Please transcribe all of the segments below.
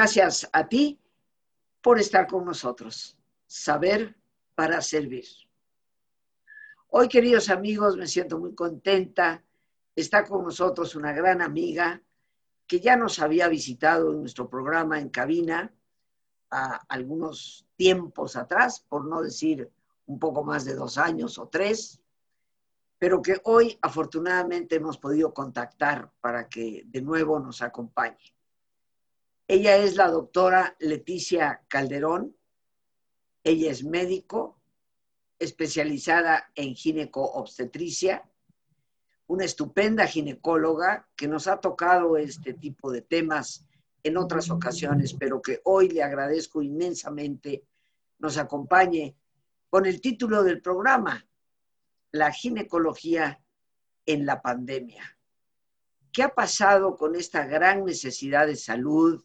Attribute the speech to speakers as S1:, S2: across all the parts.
S1: Gracias a ti por estar con nosotros. Saber para servir. Hoy, queridos amigos, me siento muy contenta. Está con nosotros una gran amiga que ya nos había visitado en nuestro programa en cabina algunos tiempos atrás, por no decir un poco más de dos años o tres, pero que hoy afortunadamente hemos podido contactar para que de nuevo nos acompañe. Ella es la doctora Leticia Calderón. Ella es médico, especializada en gineco-obstetricia, una estupenda ginecóloga que nos ha tocado este tipo de temas en otras ocasiones, pero que hoy le agradezco inmensamente nos acompañe con el título del programa, La ginecología en la pandemia. ¿Qué ha pasado con esta gran necesidad de salud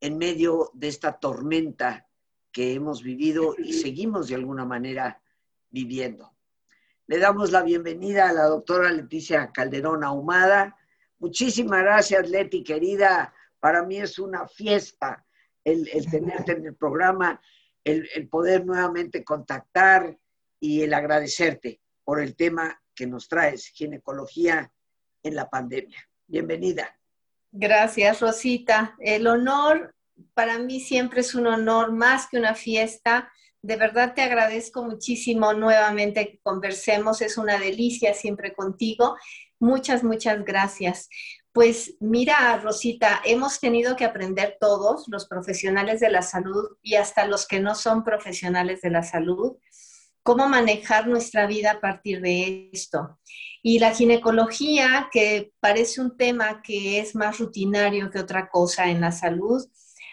S1: en medio de esta tormenta que hemos vivido y seguimos de alguna manera viviendo? Le damos la bienvenida a la doctora Leticia Calderón Ahumada. Muchísimas gracias, Leti, querida. Para mí es una fiesta el, el tenerte en el programa el, poder nuevamente contactar y el agradecerte por el tema que nos traes, ginecología en la pandemia. Bienvenida.
S2: Gracias, Rosita. El honor para mí siempre es un honor, más que una fiesta. De verdad te agradezco muchísimo nuevamente que conversemos. Es una delicia siempre contigo. Muchas, muchas gracias. Pues mira, Rosita, hemos tenido que aprender todos, los profesionales de la salud y hasta los que no son profesionales de la salud, cómo manejar nuestra vida a partir de esto. Y la ginecología, que parece un tema que es más rutinario que otra cosa en la salud,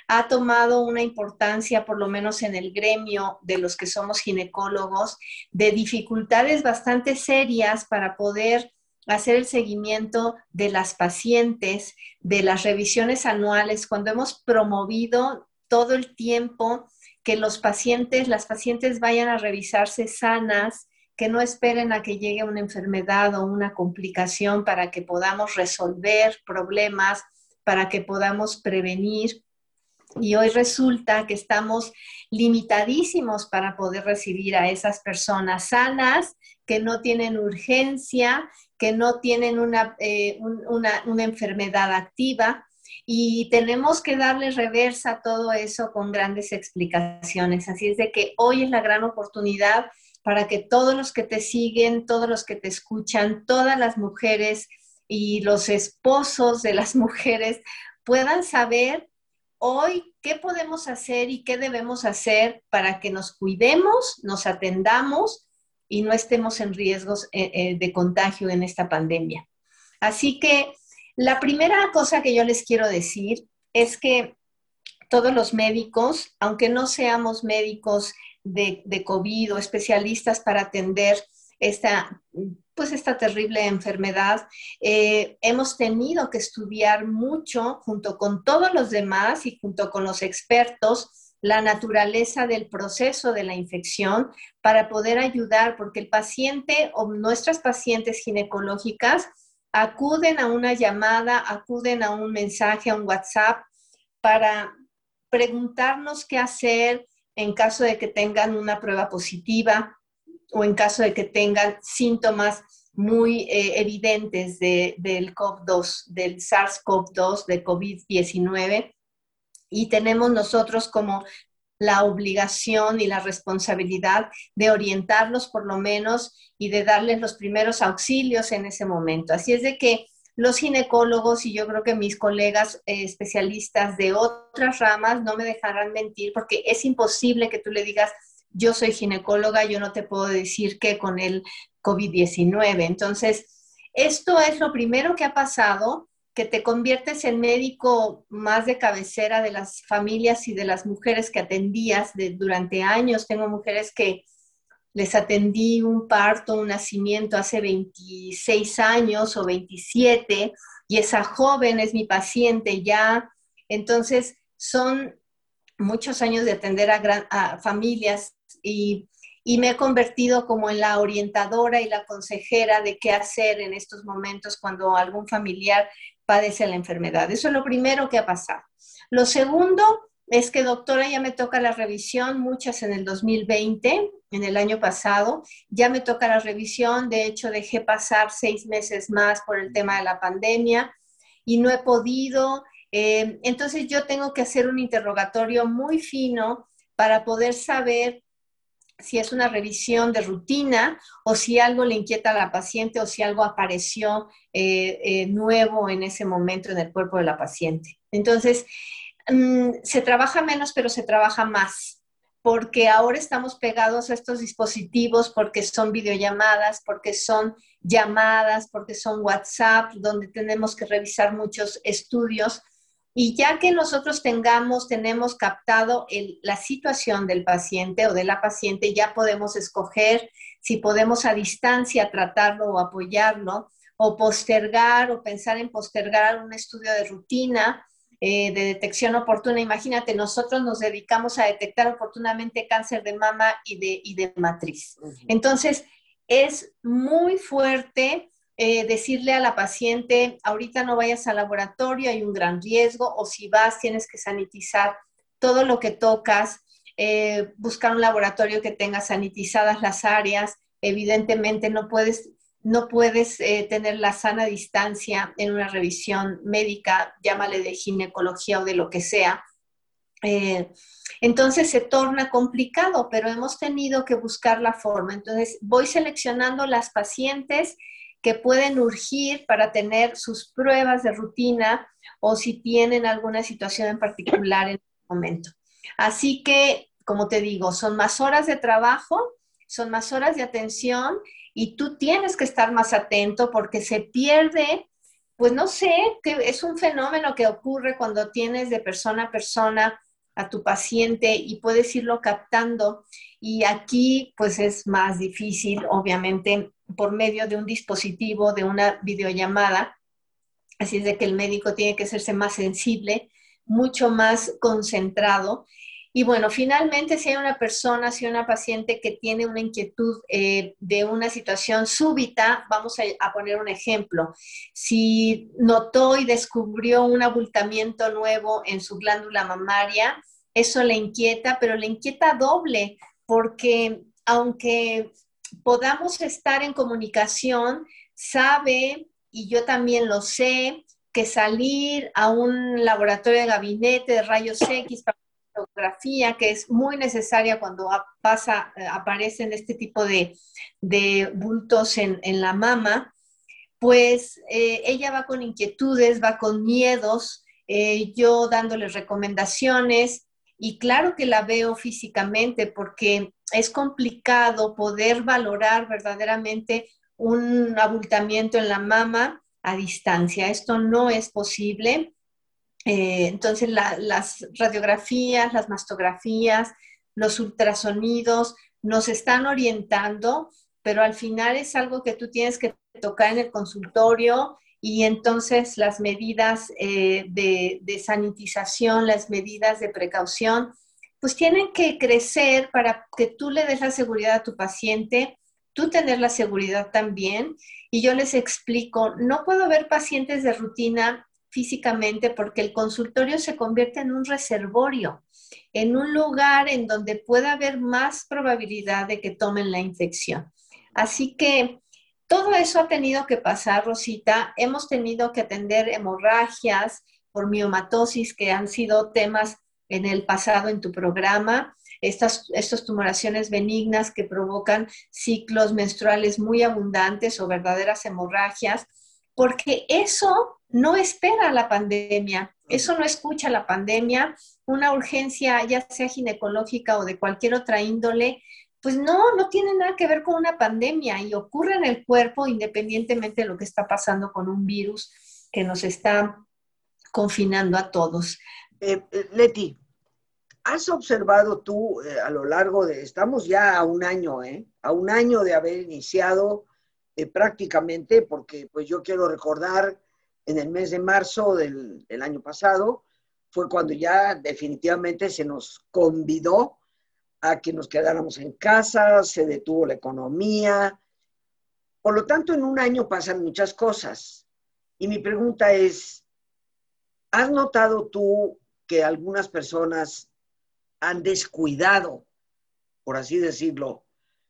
S2: ha tomado una importancia, por lo menos en el gremio de los que somos ginecólogos, de dificultades bastante serias para poder hacer el seguimiento de las pacientes, de las revisiones anuales, cuando hemos promovido todo el tiempo que los pacientes, las pacientes vayan a revisarse sanas, que no esperen a que llegue una enfermedad o una complicación para que podamos resolver problemas, para que podamos prevenir. Y hoy resulta que estamos limitadísimos para poder recibir a esas personas sanas que no tienen urgencia, que no tienen eh, una, una, enfermedad activa y tenemos que darle reversa a todo eso con grandes explicaciones. Así es de que hoy es la gran oportunidad para que todos los que te siguen, todos los que te escuchan, todas las mujeres y los esposos de las mujeres puedan saber hoy qué podemos hacer y qué debemos hacer para que nos cuidemos, nos atendamos y no estemos en riesgos eh, eh, de contagio en esta pandemia. Así que la primera cosa que yo les quiero decir es que todos los médicos, aunque no seamos médicos de, COVID o especialistas para atender esta pues esta terrible enfermedad, eh, hemos tenido que estudiar mucho junto con todos los demás y junto con los expertos la naturaleza del proceso de la infección para poder ayudar, porque el paciente o nuestras pacientes ginecológicas acuden a una llamada, acuden a un mensaje, a un WhatsApp para preguntarnos qué hacer en caso de que tengan una prueba positiva, o en caso de que tengan síntomas muy eh, evidentes de, del COV-2, del SARS-CoV-2, de COVID-19. Y tenemos nosotros como la obligación y la responsabilidad de orientarlos por lo menos y de darles los primeros auxilios en ese momento. Así es de que los ginecólogos y yo creo que mis colegas eh, especialistas de otras ramas no me dejarán mentir porque es imposible que tú le digas, yo soy ginecóloga, yo no te puedo decir que con el COVID-19. Entonces, esto es lo primero que ha pasado, que te conviertes en médico más de cabecera de las familias y de las mujeres que atendías durante años. Tengo mujeres que les atendí un parto, un nacimiento hace 26 años o 27 y esa joven es mi paciente ya. Entonces, son muchos años de atender a, a familias y, me he convertido como en la orientadora y la consejera de qué hacer en estos momentos cuando algún familiar padece la enfermedad. Eso es lo primero que ha pasado. Lo segundo es que doctora ya me toca la revisión, muchas en el 2020, en el año pasado, ya me toca la revisión, de hecho dejé pasar seis meses más por el tema de la pandemia y no he podido, eh, entonces yo tengo que hacer un interrogatorio muy fino para poder saber si es una revisión de rutina o si algo le inquieta a la paciente o si algo apareció eh, eh, nuevo en ese momento en el cuerpo de la paciente. Entonces, Mm, se trabaja menos, pero se trabaja más, porque ahora estamos pegados a estos dispositivos, porque son videollamadas, porque son llamadas, porque son WhatsApp, donde tenemos que revisar muchos estudios. Y ya que nosotros tengamos, tenemos captado la situación del paciente o de la paciente, ya podemos escoger si podemos a distancia tratarlo o apoyarlo, o postergar o pensar en postergar un estudio de rutina eh, de detección oportuna. Imagínate, nosotros nos dedicamos a detectar oportunamente cáncer de mama y de, de matriz. Entonces, es muy fuerte eh, decirle a la paciente, ahorita no vayas al laboratorio, hay un gran riesgo, o si vas, tienes que sanitizar todo lo que tocas, eh, buscar un laboratorio que tenga sanitizadas las áreas. Evidentemente no puedes no puedes eh, tener la sana distancia en una revisión médica, llámale de ginecología o de lo que sea. Eh, entonces se torna complicado, pero hemos tenido que buscar la forma. Entonces voy seleccionando las pacientes que pueden urgir para tener sus pruebas de rutina o si tienen alguna situación en particular en el momento. Así que, como te digo, son más horas de trabajo, son más horas de atención y tú tienes que estar más atento porque se pierde, pues no sé, que es un fenómeno que ocurre cuando tienes de persona a persona a tu paciente y puedes irlo captando. Y aquí pues es más difícil, obviamente, por medio de un dispositivo, de una videollamada. Así es de que el médico tiene que hacerse más sensible, mucho más concentrado y bueno, finalmente, si hay una persona, si hay una paciente que tiene una inquietud eh, de una situación súbita, vamos a, poner un ejemplo. Si notó y descubrió un abultamiento nuevo en su glándula mamaria, eso le inquieta, pero le inquieta doble, porque aunque podamos estar en comunicación, sabe, y yo también lo sé, que salir a un laboratorio de gabinete de rayos X para fotografía que es muy necesaria cuando pasa, eh, aparecen este tipo de, bultos en, la mama, pues eh, ella va con inquietudes, va con miedos, eh, yo dándoles recomendaciones y claro que la veo físicamente porque es complicado poder valorar verdaderamente un abultamiento en la mama a distancia. Esto no es posible eh, entonces, las radiografías, las mastografías, los ultrasonidos nos están orientando, pero al final es algo que tú tienes que tocar en el consultorio y entonces las medidas eh, de, de, sanitización, las medidas de precaución, pues tienen que crecer para que tú le des la seguridad a tu paciente, tú tener la seguridad también. Y yo les explico, no puedo ver pacientes de rutina físicamente porque el consultorio se convierte en un reservorio, en un lugar en donde puede haber más probabilidad de que tomen la infección. Así que todo eso ha tenido que pasar, Rosita. Hemos tenido que atender hemorragias por miomatosis que han sido temas en el pasado en tu programa. Estas, estas tumoraciones benignas que provocan ciclos menstruales muy abundantes o verdaderas hemorragias, porque eso no espera la pandemia, eso no escucha la pandemia, una urgencia ya sea ginecológica o de cualquier otra índole, pues no, no tiene nada que ver con una pandemia y ocurre en el cuerpo independientemente de lo que está pasando con un virus que nos está confinando a todos.
S1: Eh, eh, Leti, ¿has observado tú eh, a lo largo de, estamos ya a un año, ¿eh? A un año de haber iniciado prácticamente, porque pues yo quiero recordar en el mes de marzo del, año pasado, fue cuando ya definitivamente se nos convidó a que nos quedáramos en casa, se detuvo la economía. Por lo tanto, en un año pasan muchas cosas. Y mi pregunta es, ¿has notado tú que algunas personas han descuidado, por así decirlo,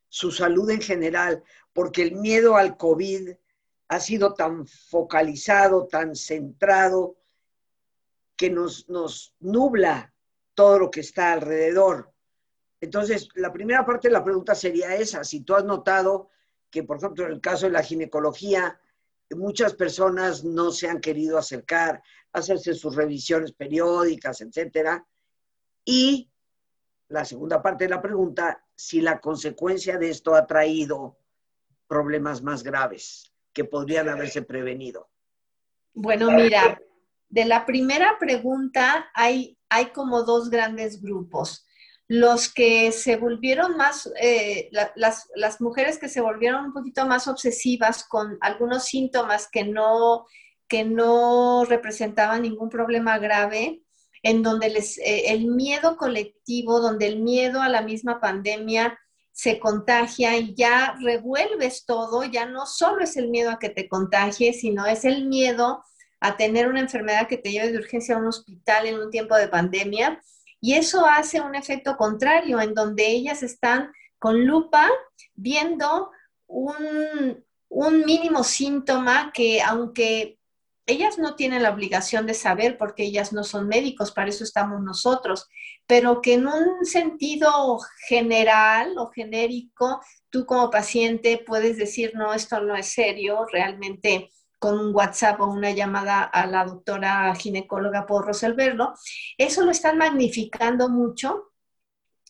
S1: su salud en general, porque el miedo al COVID ha sido tan focalizado, tan centrado, que nos, nos nubla todo lo que está alrededor. Entonces, la primera parte de la pregunta sería esa, si tú has notado que, por ejemplo, en el caso de la ginecología, muchas personas no se han querido acercar, hacerse sus revisiones periódicas, etcétera. Y la segunda parte de la pregunta, si la consecuencia de esto ha traído problemas más graves que podrían haberse prevenido.
S2: Bueno, mira, de la primera pregunta hay, hay como dos grandes grupos. Los que se volvieron más, eh, las, las mujeres que se volvieron un poquito más obsesivas con algunos síntomas que no, que no representaban ningún problema grave, en donde les, eh, el miedo colectivo, donde el miedo a la misma pandemia se contagia y ya revuelves todo, ya no solo es el miedo a que te contagie, sino es el miedo a tener una enfermedad que te lleve de urgencia a un hospital en un tiempo de pandemia. Y eso hace un efecto contrario, en donde ellas están con lupa viendo un, un mínimo síntoma que aunque ellas no tienen la obligación de saber porque ellas no son médicos, para eso estamos nosotros, pero que en un sentido general o genérico, tú como paciente puedes decir, no, esto no es serio, realmente con un WhatsApp o una llamada a la doctora ginecóloga puedo resolverlo. Eso lo están magnificando mucho.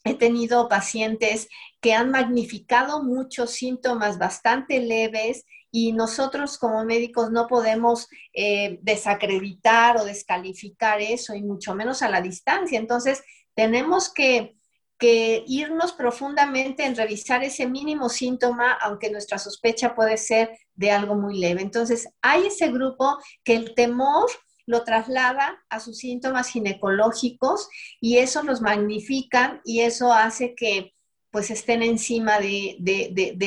S2: He tenido pacientes que han magnificado muchos síntomas bastante leves y nosotros como médicos no podemos eh, desacreditar o descalificar eso y mucho menos a la distancia. Entonces, tenemos que, que irnos profundamente en revisar ese mínimo síntoma, aunque nuestra sospecha puede ser de algo muy leve. Entonces, hay ese grupo que el temor lo traslada a sus síntomas ginecológicos y eso los magnifican y eso hace que pues estén encima de,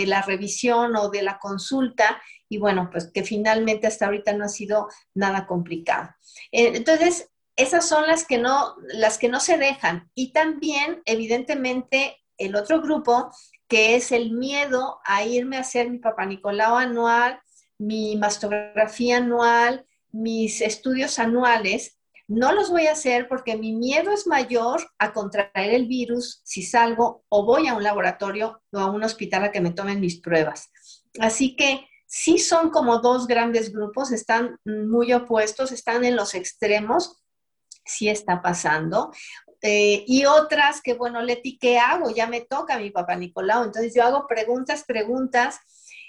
S2: la revisión o de la consulta y bueno, pues que finalmente hasta ahorita no ha sido nada complicado. Eh, entonces, esas son las que no, las que no se dejan. Y también, evidentemente, el otro grupo, que es el miedo a irme a hacer mi papá Nicolau anual, mi mastografía anual, mis estudios anuales, no los voy a hacer porque mi miedo es mayor a contraer el virus si salgo o voy a un laboratorio o a un hospital a que me tomen mis pruebas. Así que sí son como dos grandes grupos, están muy opuestos, están en los extremos, sí está pasando. Eh, y otras que, bueno, Leti, ¿qué hago? Ya me toca mi papá Nicolau. Entonces yo hago preguntas, preguntas,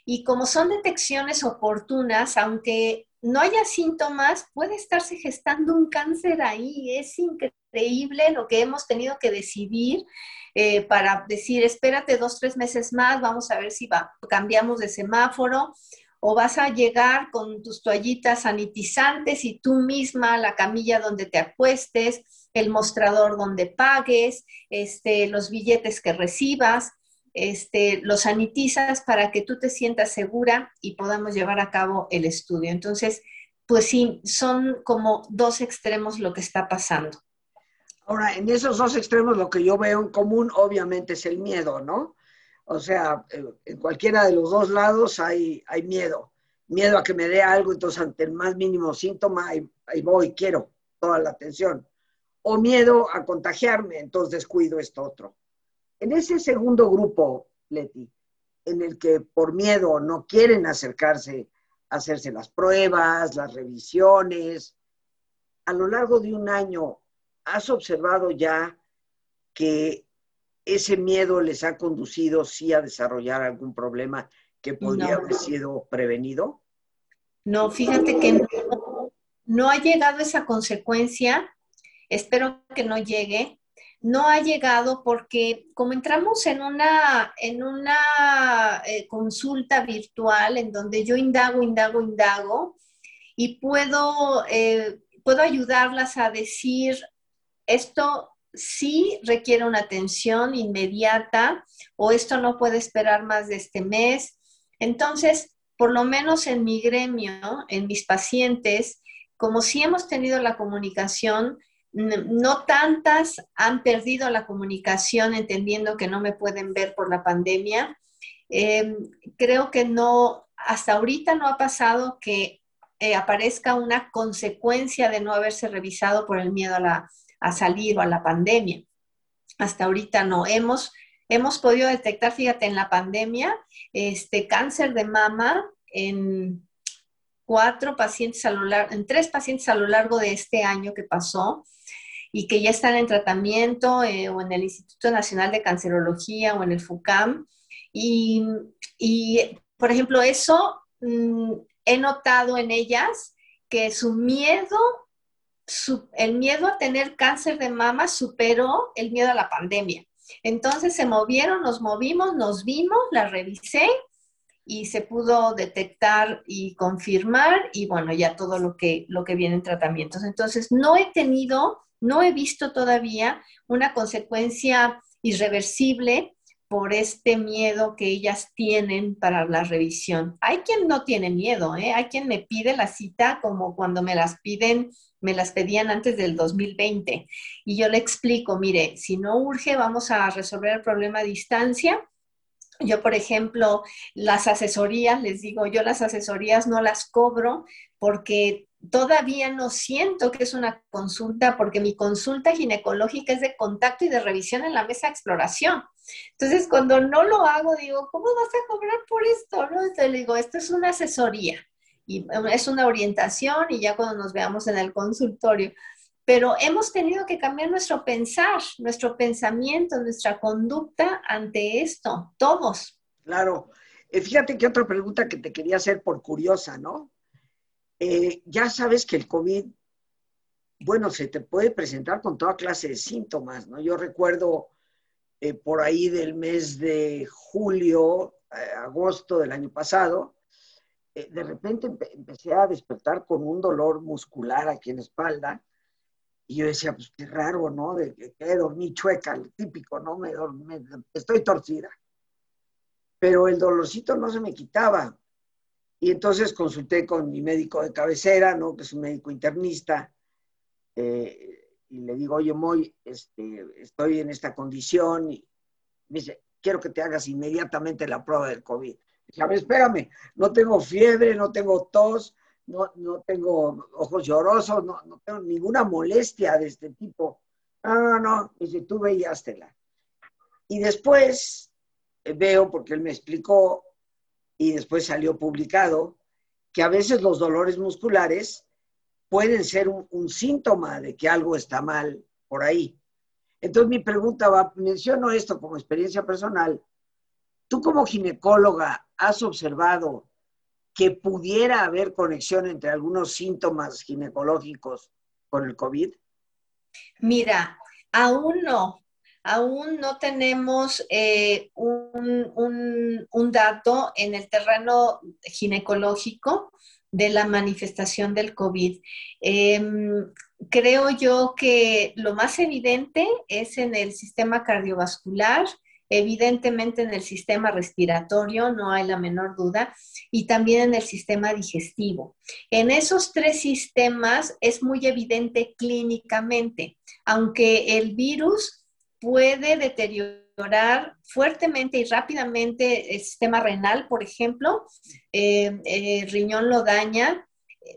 S2: y como son detecciones oportunas, aunque no haya síntomas, puede estarse gestando un cáncer ahí. Es increíble lo que hemos tenido que decidir eh, para decir, espérate dos, tres meses más, vamos a ver si va, cambiamos de semáforo o vas a llegar con tus toallitas sanitizantes y tú misma la camilla donde te acuestes, el mostrador donde pagues, este, los billetes que recibas este, lo sanitizas para que tú te sientas segura y podamos llevar a cabo el estudio. Entonces, pues sí, son como dos extremos lo que está pasando.
S1: Ahora, en esos dos extremos lo que yo veo en común obviamente es el miedo, ¿no? O sea, eh, en cualquiera de los dos lados hay, hay miedo. Miedo a que me dé algo, entonces ante el más mínimo síntoma, ahí, ahí voy, quiero toda la atención. O miedo a contagiarme, entonces descuido esto otro. En ese segundo grupo, Leti, en el que por miedo no quieren acercarse a hacerse las pruebas, las revisiones, a lo largo de un año, ¿has observado ya que ese miedo les ha conducido sí a desarrollar algún problema que podría haber sido prevenido?
S2: No, fíjate que no, no, ha llegado esa consecuencia. Espero que no llegue no ha llegado porque como entramos en una, en una eh, consulta virtual en donde yo indago, indago, indago y puedo, eh, puedo ayudarlas a decir esto sí requiere una atención inmediata o esto no puede esperar más de este mes. Entonces, por lo menos en mi gremio, en mis pacientes, como si hemos tenido la comunicación, no tantas han perdido la comunicación entendiendo que no me pueden ver por la pandemia. Em, creo que no, hasta ahorita no ha pasado que eh, aparezca una consecuencia de no haberse revisado por el miedo a, la, a salir o a la pandemia. Hasta ahorita no. Hemos, hemos podido detectar, fíjate, en la pandemia, este cáncer de mama en cuatro pacientes a lo largo, en tres pacientes a lo largo de este año que pasó y que ya están en tratamiento eh, o en el Instituto Nacional de Cancerología o en el FUCAM. Y, y por ejemplo, eso mm, he notado en ellas que su miedo, el miedo a tener cáncer de mama superó el miedo a la pandemia. Entonces se movieron, nos movimos, nos vimos, la revisé y se pudo detectar y confirmar y bueno, ya todo lo que, lo que viene en tratamientos. Entonces, no he tenido, no he visto todavía una consecuencia irreversible por este miedo que ellas tienen para la revisión. Hay quien no tiene miedo, ¿eh? hay quien me pide la cita como cuando me las piden, me las pedían antes del 2020. Y yo le explico, mire, si no urge, vamos a resolver el problema a distancia yo, por ejemplo, las asesorías, les digo, yo las asesorías no las cobro porque todavía no siento que es una consulta, porque mi consulta ginecológica es de contacto y de revisión en la mesa de exploración. Entonces, cuando no lo hago, digo, ¿cómo vas a cobrar por esto? ¿No? Entonces le digo, esto es una asesoría y es una orientación y ya cuando nos veamos en el consultorio pero hemos tenido que cambiar nuestro pensar, nuestro pensamiento, nuestra conducta ante esto, todos.
S1: Claro. Eh, fíjate que otra pregunta que te quería hacer por curiosa, ¿no? Eh, ya sabes que el COVID, bueno, se te puede presentar con toda clase de síntomas, ¿no? Yo recuerdo eh, por ahí del mes de julio, agosto del año pasado, de repente empecé a despertar con un dolor muscular aquí en la espalda y yo decía, pues qué raro, ¿no? De que, dormí chueca, el típico, ¿no? Me, estoy torcida. Pero el dolorcito no se me quitaba. Y entonces consulté con mi médico de cabecera, ¿no? Que es un médico internista. Eh, y le digo, oye, Moy, este, estoy en esta condición. Y me dice, quiero que te hagas inmediatamente la prueba del COVID. Dije, a ver, espérame, no tengo fiebre, no tengo tos, no, no tengo ojos llorosos, no, no, tengo ninguna molestia de este tipo. No, no, no, dice, tú veíastela. Y después eh, veo, porque él me explicó, y después salió publicado, que a veces los dolores musculares pueden ser un, síntoma de que algo está mal por ahí. Entonces mi pregunta va, menciono esto como experiencia personal. ¿Tú como ginecóloga has observado que pudiera haber conexión entre algunos síntomas ginecológicos con el COVID?
S2: Mira, aún no, aún no tenemos eh, un, dato en el terreno ginecológico de la manifestación del COVID. Em, creo yo que lo más evidente es en el sistema cardiovascular, evidentemente en el sistema respiratorio, no hay la menor duda, y también en el sistema digestivo. En esos tres sistemas es muy evidente clínicamente, aunque el virus puede deteriorar fuertemente y rápidamente el sistema renal, por ejemplo, eh, el riñón lo daña,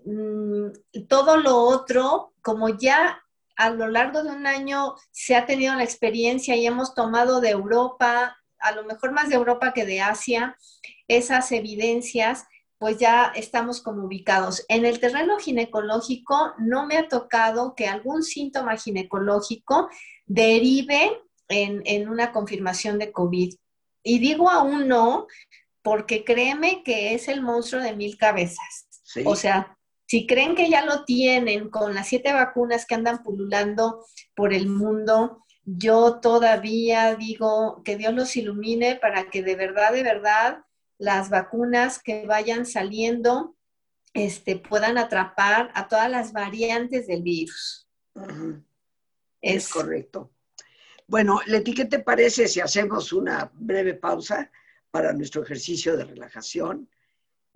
S2: mm, todo lo otro, como ya a lo largo de un año se ha tenido la experiencia y hemos tomado de Europa, a lo mejor más de Europa que de Asia, esas evidencias, pues ya estamos como ubicados. En el terreno ginecológico no me ha tocado que algún síntoma ginecológico derive en, una confirmación de COVID. Y digo aún no, porque créeme que es el monstruo de mil cabezas. O sea, si creen que ya lo tienen con las siete vacunas que andan pululando por el mundo, yo todavía digo que Dios los ilumine para que de verdad, de verdad, las vacunas que vayan saliendo este, puedan atrapar a todas las variantes del virus.
S1: Es, correcto. Bueno, Leti, ¿qué te parece si hacemos una breve pausa para nuestro ejercicio de relajación?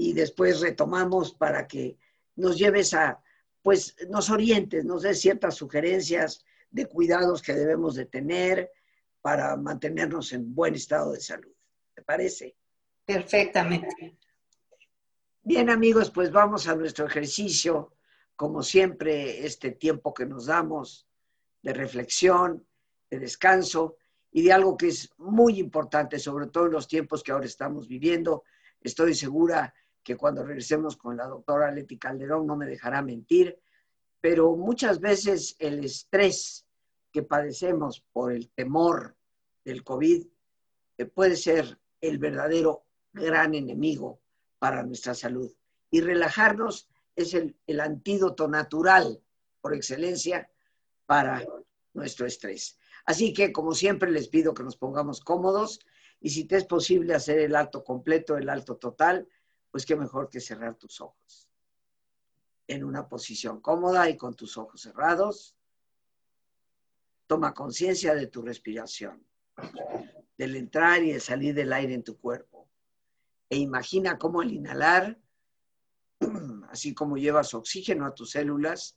S1: y después retomamos para que nos lleves a, pues nos orientes, nos des ciertas sugerencias de cuidados que debemos de tener para mantenernos en buen estado de salud. ¿Te parece?
S2: Perfectamente.
S1: Bien amigos, pues vamos a nuestro ejercicio. Como siempre, este tiempo que nos damos de reflexión, de descanso y de algo que es muy importante, sobre todo en los tiempos que ahora estamos viviendo. Estoy segura que cuando regresemos con la doctora Leti Calderón no me dejará mentir, pero muchas veces el estrés que padecemos por el temor del COVID eh, puede ser el verdadero gran enemigo para nuestra salud. Y relajarnos es el, el antídoto natural por excelencia para nuestro estrés. Así que, como siempre, les pido que nos pongamos cómodos y si te es posible hacer el alto completo, el alto total, pues qué mejor que cerrar tus ojos. En una posición cómoda y con tus ojos cerrados, toma conciencia de tu respiración, del entrar y el salir del aire en tu cuerpo. E imagina cómo al inhalar, así como llevas oxígeno a tus células,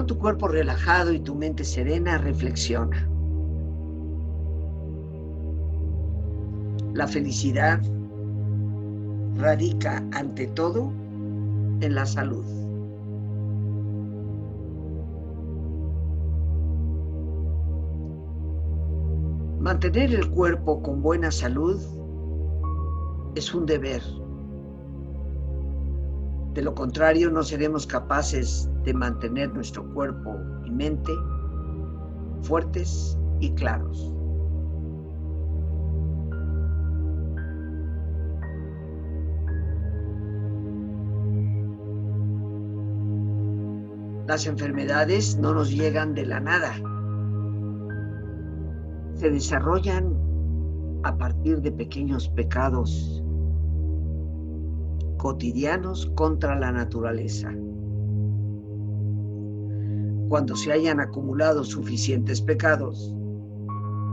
S1: Con tu cuerpo relajado y tu mente serena, reflexiona. La felicidad radica ante todo en la salud. Mantener el cuerpo con buena salud es un deber de lo contrario, no seremos capaces de mantener nuestro cuerpo y mente fuertes y claros. Las enfermedades no nos llegan de la nada. Se desarrollan a partir de pequeños pecados cotidianos contra la naturaleza. Cuando se hayan acumulado suficientes pecados,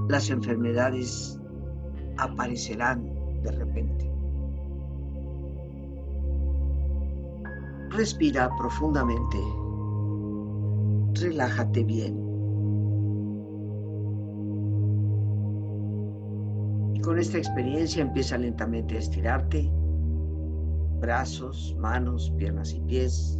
S1: las enfermedades aparecerán de repente. Respira profundamente. Relájate bien. Y con esta experiencia empieza lentamente a estirarte brazos, manos, piernas y pies,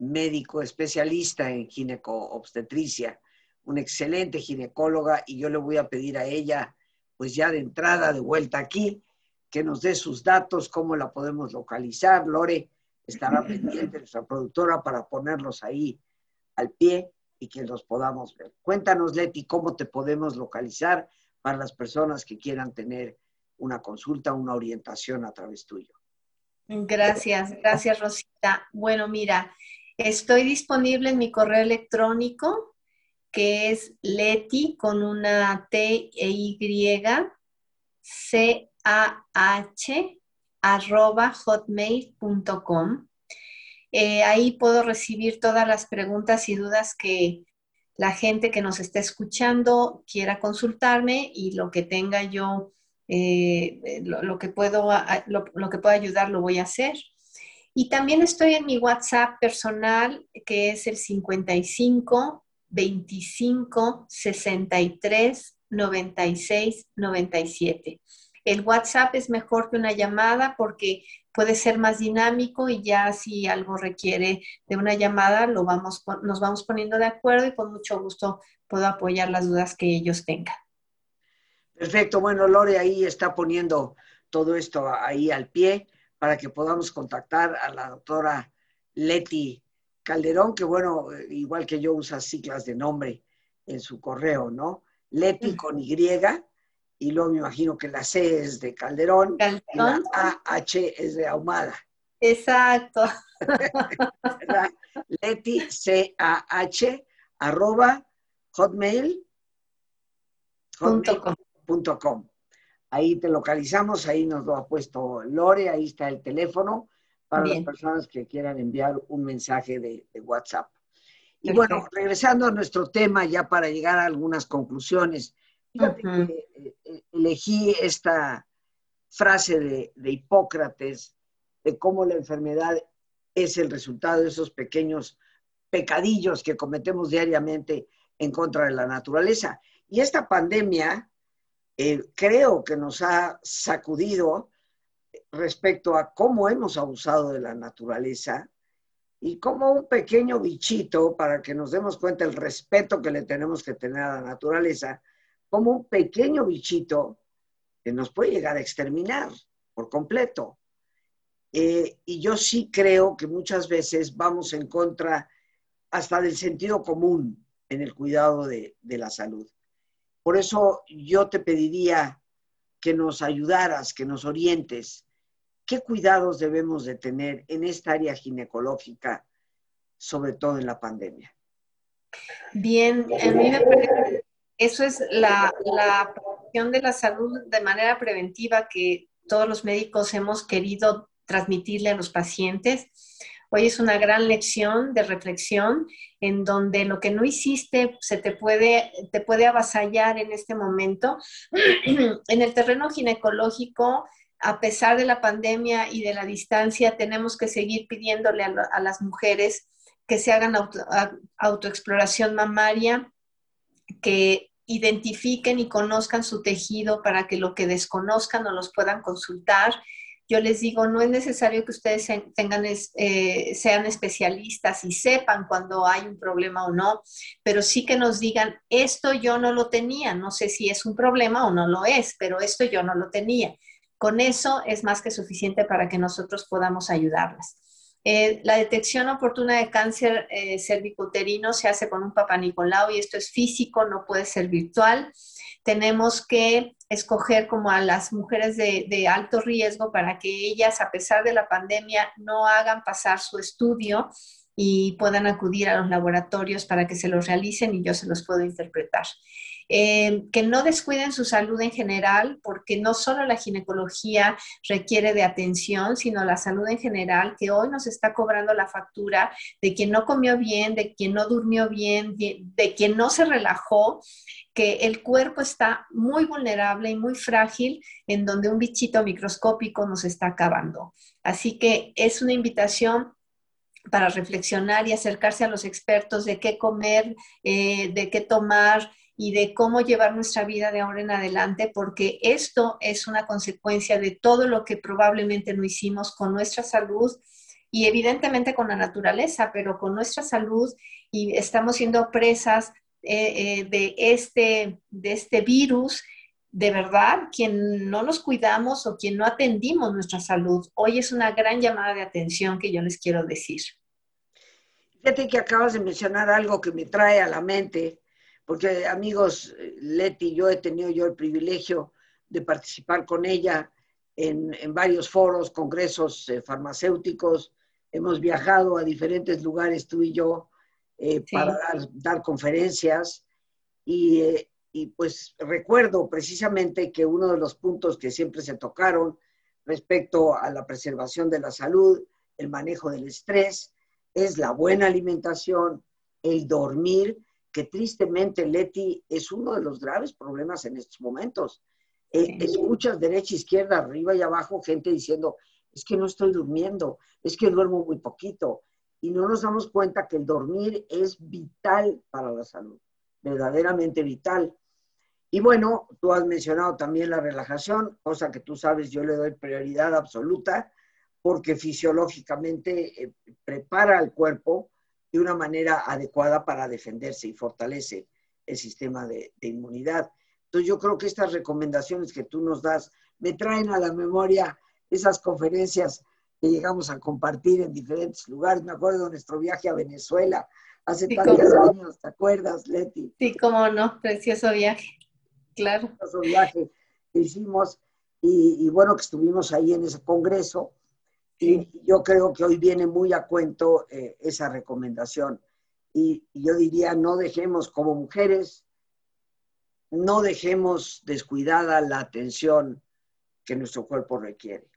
S1: médico especialista en gineco-obstetricia, una excelente ginecóloga, y yo le voy a pedir a ella, pues ya de entrada, de vuelta aquí, que nos dé sus datos, cómo la podemos localizar. Lore estará pendiente, nuestra productora, para ponerlos ahí al pie y que los podamos ver. Cuéntanos, Leti, cómo te podemos localizar para las personas que quieran tener una consulta, una orientación a través tuyo.
S2: Gracias, gracias Rosita. Bueno, mira, estoy disponible en mi correo electrónico que es leti con una T e Y C A H arroba hotmail.com. Eh, ahí puedo recibir todas las preguntas y dudas que la gente que nos está escuchando quiera consultarme y lo que tenga yo eh, lo, que puedo, lo, que pueda ayudar lo voy a hacer. Y también estoy en mi WhatsApp personal, que es el 55 25 63 96 97. El WhatsApp es mejor que una llamada porque puede ser más dinámico y ya si algo requiere de una llamada, lo vamos, nos vamos poniendo de acuerdo y con mucho gusto puedo apoyar las dudas que ellos tengan.
S1: Perfecto. Bueno, Lore ahí está poniendo todo esto ahí al pie para que podamos contactar a la doctora Leti Calderón, que bueno, igual que yo usa siglas de nombre en su correo, ¿no? Leti con Y, y luego me imagino que la C es de Calderón, y la AH es de Ahumada.
S2: Exacto.
S1: Leti C-A-H arroba hotmail hotmail.com. Ahí te localizamos, ahí nos lo ha puesto Lore, ahí está el teléfono para las personas que quieran enviar un mensaje de, WhatsApp. Y bueno, regresando a nuestro tema, ya para llegar a algunas conclusiones, fíjate que eh, eh, elegí esta frase de, de Hipócrates de cómo la enfermedad es el resultado de esos pequeños pecadillos que cometemos diariamente en contra de la naturaleza. Y esta pandemia eh, creo que nos ha sacudido respecto a cómo hemos abusado de la naturaleza y como un pequeño bichito, para que nos demos cuenta el respeto que le tenemos que tener a la naturaleza, como un pequeño bichito que nos puede llegar a exterminar por completo. Eh, y yo sí creo que muchas veces vamos en contra hasta del sentido común en el cuidado de la salud. Por eso yo te pediría que nos ayudaras, que nos orientes. ¿Qué cuidados debemos de tener en esta área ginecológica, sobre todo en la pandemia?
S2: Bien, a mí me parece eso es la, la de la salud de manera preventiva que todos los médicos hemos querido transmitirle a los pacientes. Hoy es una gran lección de reflexión en donde lo que no hiciste se te puede, te puede avasallar en este momento. en el terreno ginecológico, a pesar de la pandemia y de la distancia, tenemos que seguir pidiéndole a, las mujeres que se hagan autoexploración mamaria, que identifiquen y conozcan su tejido para que lo que desconozcan no los puedan consultar yo les digo, no es necesario que ustedes tengan, eh, sean especialistas y sepan cuando hay un problema o no, pero sí que nos digan, esto yo no lo tenía, no sé si es un problema o no lo es, pero esto yo no lo tenía. Con eso es más que suficiente para que nosotros podamos ayudarlas. Eh, la detección oportuna de cáncer eh, cervicuterino se hace con un papá Nicolau y esto es físico, no puede ser virtual. Tenemos que escoger como a las mujeres de, alto riesgo para que ellas, a pesar de la pandemia, no hagan pasar su estudio y puedan acudir a los laboratorios para que se los realicen y yo se los puedo interpretar. Eh, que no descuiden su salud en general, porque no solo la ginecología requiere de atención, sino la salud en general, que hoy nos está cobrando la factura de quien no comió bien, de quien no durmió bien, de quien no se relajó que el cuerpo está muy vulnerable y muy frágil, en donde un bichito microscópico nos está acabando. Así que es una invitación para reflexionar y acercarse a los expertos de qué comer, eh, de qué tomar y de cómo llevar nuestra vida de ahora en adelante, porque esto es una consecuencia de todo lo que probablemente no hicimos con nuestra salud y evidentemente con la naturaleza, pero con nuestra salud y estamos siendo presas eh, eh, de, este, de este virus, de verdad, quien no nos cuidamos o quien no atendimos nuestra salud, hoy es una gran llamada de atención que yo les quiero decir.
S1: Fíjate que acabas de mencionar algo que me trae a la mente, porque amigos, Leti, yo he tenido yo el privilegio de participar con ella en, en varios foros, congresos eh, farmacéuticos, hemos viajado a diferentes lugares, tú y yo, eh, para dar, conferencias. Eh, y, pues recuerdo precisamente que uno de los puntos que siempre se tocaron respecto a la preservación de la salud, el manejo del estrés, es la buena alimentación, el dormir, que tristemente, Leti, es uno de los graves problemas en estos momentos. Eh, escuchas derecha, izquierda, arriba y abajo gente diciendo, es que no estoy durmiendo, es que duermo muy poquito. Y no nos damos cuenta que el dormir es vital para la salud, verdaderamente vital. Y bueno, tú has mencionado también la relajación, cosa que tú sabes, yo le doy prioridad absoluta porque fisiológicamente eh, prepara al cuerpo de una manera adecuada para defenderse y fortalece el sistema de, de inmunidad. Entonces yo creo que estas recomendaciones que tú nos das me traen a la memoria esas conferencias que llegamos a compartir en diferentes lugares. Me acuerdo de nuestro viaje a Venezuela hace tantos años, ¿te acuerdas, Leti?
S2: Sí, cómo no, precioso viaje, claro.
S1: Precioso viaje que hicimos y, bueno, que estuvimos ahí en ese congreso. Y yo creo que hoy viene muy a cuento eh, esa recomendación. Y, yo diría, no dejemos como mujeres, no dejemos descuidada la atención que nuestro cuerpo requiere.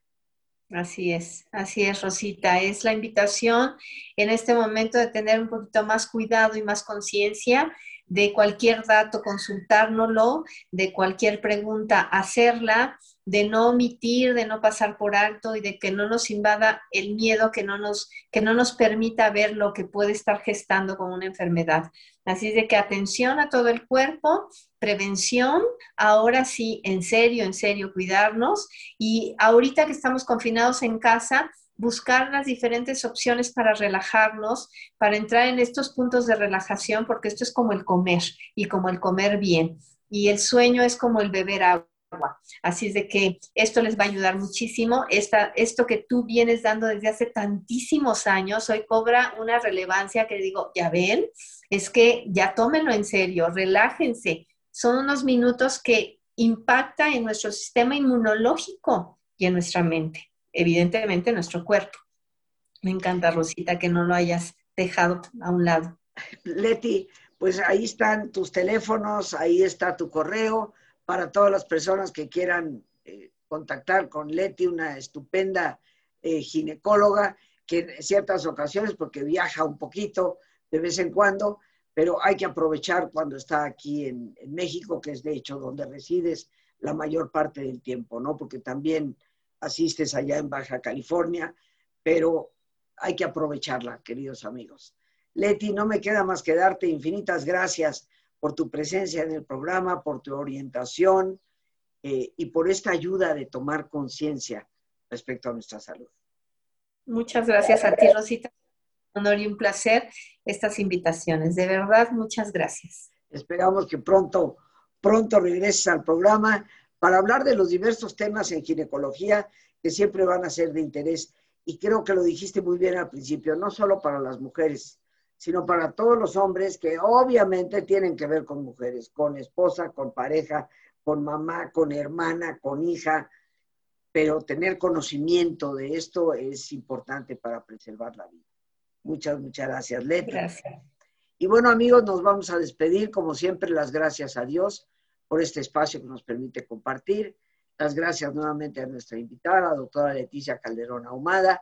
S2: Así es, así es, Rosita. Es la invitación en este momento de tener un poquito más cuidado y más conciencia de cualquier dato, consultárnoslo, de cualquier pregunta, hacerla, de no omitir, de no pasar por alto y de que no nos invada el miedo, que no nos, que no nos permita ver lo que puede estar gestando como una enfermedad. Así de que atención a todo el cuerpo, prevención, ahora sí, en serio, en serio, cuidarnos. Y ahorita que estamos confinados en casa, buscar las diferentes opciones para relajarnos, para entrar en estos puntos de relajación, porque esto es como el comer y como el comer bien. Y el sueño es como el beber agua. Así es de que esto les va a ayudar muchísimo. Esta, esto que tú vienes dando desde hace tantísimos años, hoy cobra una relevancia que digo, ya ven, es que ya tómenlo en serio, relájense. Son unos minutos que impacta en nuestro sistema inmunológico y en nuestra mente evidentemente nuestro cuerpo. Me encanta, Rosita, que no lo hayas dejado a un lado.
S1: Leti, pues ahí están tus teléfonos, ahí está tu correo para todas las personas que quieran eh, contactar con Leti, una estupenda eh, ginecóloga que en ciertas ocasiones, porque viaja un poquito de vez en cuando, pero hay que aprovechar cuando está aquí en, en México, que es de hecho donde resides la mayor parte del tiempo, ¿no? Porque también asistes allá en Baja California, pero hay que aprovecharla, queridos amigos. Leti, no me queda más que darte infinitas gracias por tu presencia en el programa, por tu orientación eh, y por esta ayuda de tomar conciencia respecto a nuestra salud.
S2: Muchas gracias a ti, Rosita. Un honor y un placer estas invitaciones. De verdad, muchas gracias.
S1: Esperamos que pronto, pronto regreses al programa para hablar de los diversos temas en ginecología que siempre van a ser de interés. Y creo que lo dijiste muy bien al principio, no solo para las mujeres, sino para todos los hombres que obviamente tienen que ver con mujeres, con esposa, con pareja, con mamá, con hermana, con hija, pero tener conocimiento de esto es importante para preservar la vida. Muchas, muchas gracias, Leti.
S2: Gracias.
S1: Y bueno, amigos, nos vamos a despedir. Como siempre, las gracias a Dios por este espacio que nos permite compartir. Las gracias nuevamente a nuestra invitada, la doctora Leticia Calderón Ahumada.